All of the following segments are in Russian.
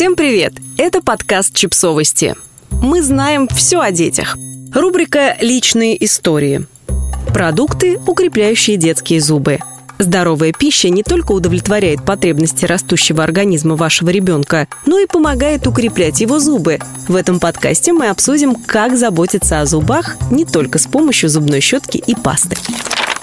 Всем привет! Это подкаст «Чипсовости». Мы знаем все о детях. Рубрика «Личные истории». Продукты, укрепляющие детские зубы. Здоровая пища не только удовлетворяет потребности растущего организма вашего ребенка, но и помогает укреплять его зубы. В этом подкасте мы обсудим, как заботиться о зубах не только с помощью зубной щетки и пасты.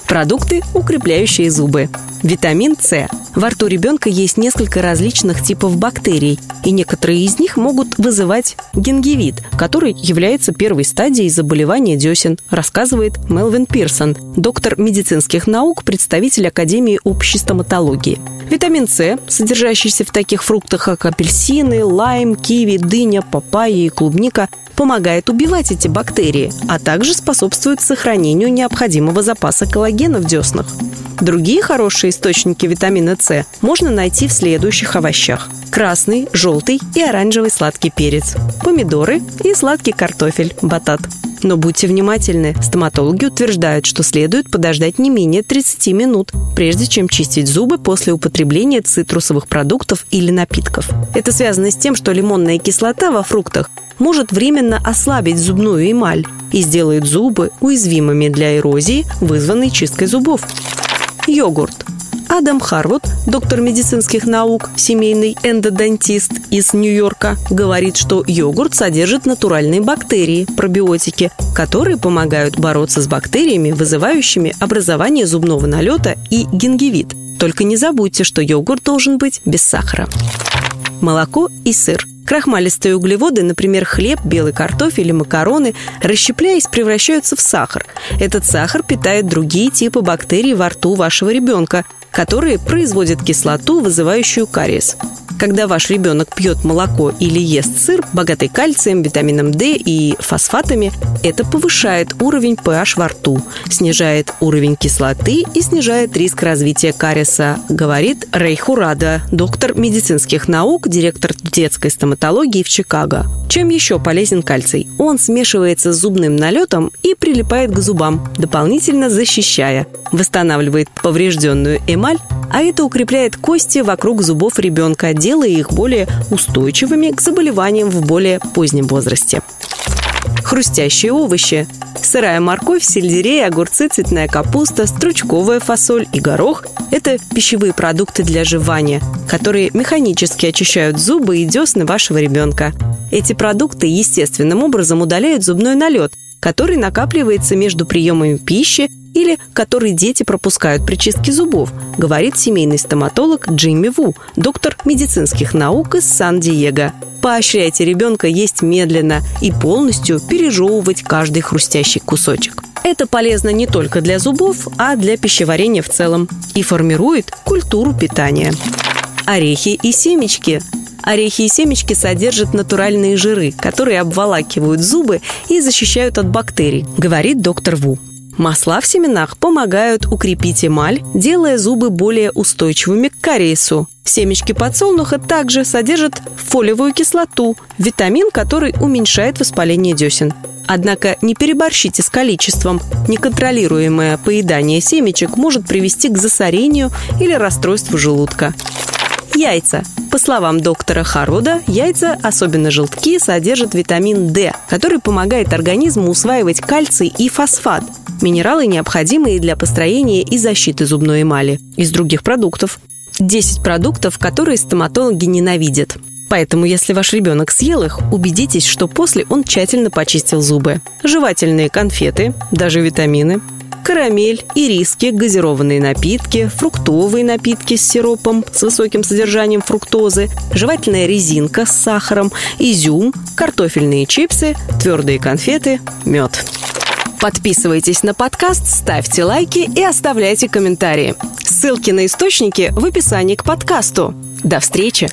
Продукты, укрепляющие зубы. Витамин С. Во рту ребенка есть несколько различных типов бактерий, и некоторые из них могут вызывать гингивит, который является первой стадией заболевания десен, рассказывает Мелвин Пирсон, доктор медицинских наук, представитель Академии общей стоматологии. Витамин С, содержащийся в таких фруктах, как апельсины, лайм, киви, дыня, папайя и клубника, помогает убивать эти бактерии, а также способствует сохранению необходимого запаса коллагена в деснах. Другие хорошие источники витамина С можно найти в следующих овощах. Красный, желтый и оранжевый сладкий перец, помидоры и сладкий картофель, батат. Но будьте внимательны, стоматологи утверждают, что следует подождать не менее 30 минут, прежде чем чистить зубы после употребления цитрусовых продуктов или напитков. Это связано с тем, что лимонная кислота во фруктах может временно ослабить зубную эмаль и сделает зубы уязвимыми для эрозии, вызванной чисткой зубов. Йогурт. Адам Харвуд, доктор медицинских наук, семейный эндодонтист из Нью-Йорка, говорит, что йогурт содержит натуральные бактерии, пробиотики, которые помогают бороться с бактериями, вызывающими образование зубного налета и гингивит. Только не забудьте, что йогурт должен быть без сахара. Молоко и сыр – Крахмалистые углеводы, например, хлеб, белый картофель и макароны, расщепляясь, превращаются в сахар. Этот сахар питает другие типы бактерий во рту вашего ребенка, которые производят кислоту, вызывающую кариес. Когда ваш ребенок пьет молоко или ест сыр, богатый кальцием, витамином D и фосфатами, это повышает уровень pH во рту, снижает уровень кислоты и снижает риск развития кариеса, говорит Рей Хурада, доктор медицинских наук, директор детской стоматологии в Чикаго. Чем еще полезен кальций? Он смешивается с зубным налетом и прилипает к зубам, дополнительно защищая, восстанавливает поврежденную эмаль, а это укрепляет кости вокруг зубов ребенка, делая их более устойчивыми к заболеваниям в более позднем возрасте. Хрустящие овощи. Сырая морковь, сельдерей, огурцы, цветная капуста, стручковая фасоль и горох – это пищевые продукты для жевания, которые механически очищают зубы и десны вашего ребенка. Эти продукты естественным образом удаляют зубной налет, который накапливается между приемами пищи или который дети пропускают при чистке зубов, говорит семейный стоматолог Джимми Ву, доктор медицинских наук из Сан-Диего. Поощряйте ребенка есть медленно и полностью пережевывать каждый хрустящий кусочек. Это полезно не только для зубов, а для пищеварения в целом и формирует культуру питания. Орехи и семечки Орехи и семечки содержат натуральные жиры, которые обволакивают зубы и защищают от бактерий, говорит доктор Ву. Масла в семенах помогают укрепить эмаль, делая зубы более устойчивыми к кариесу. Семечки подсолнуха также содержат фолиевую кислоту, витамин, который уменьшает воспаление десен. Однако не переборщите с количеством. Неконтролируемое поедание семечек может привести к засорению или расстройству желудка. Яйца. По словам доктора Харуда, яйца, особенно желтки, содержат витамин D, который помогает организму усваивать кальций и фосфат. Минералы необходимые для построения и защиты зубной эмали. Из других продуктов. 10 продуктов, которые стоматологи ненавидят. Поэтому, если ваш ребенок съел их, убедитесь, что после он тщательно почистил зубы. Жевательные конфеты, даже витамины, карамель, ириски, газированные напитки, фруктовые напитки с сиропом с высоким содержанием фруктозы, жевательная резинка с сахаром, изюм, картофельные чипсы, твердые конфеты, мед. Подписывайтесь на подкаст, ставьте лайки и оставляйте комментарии. Ссылки на источники в описании к подкасту. До встречи!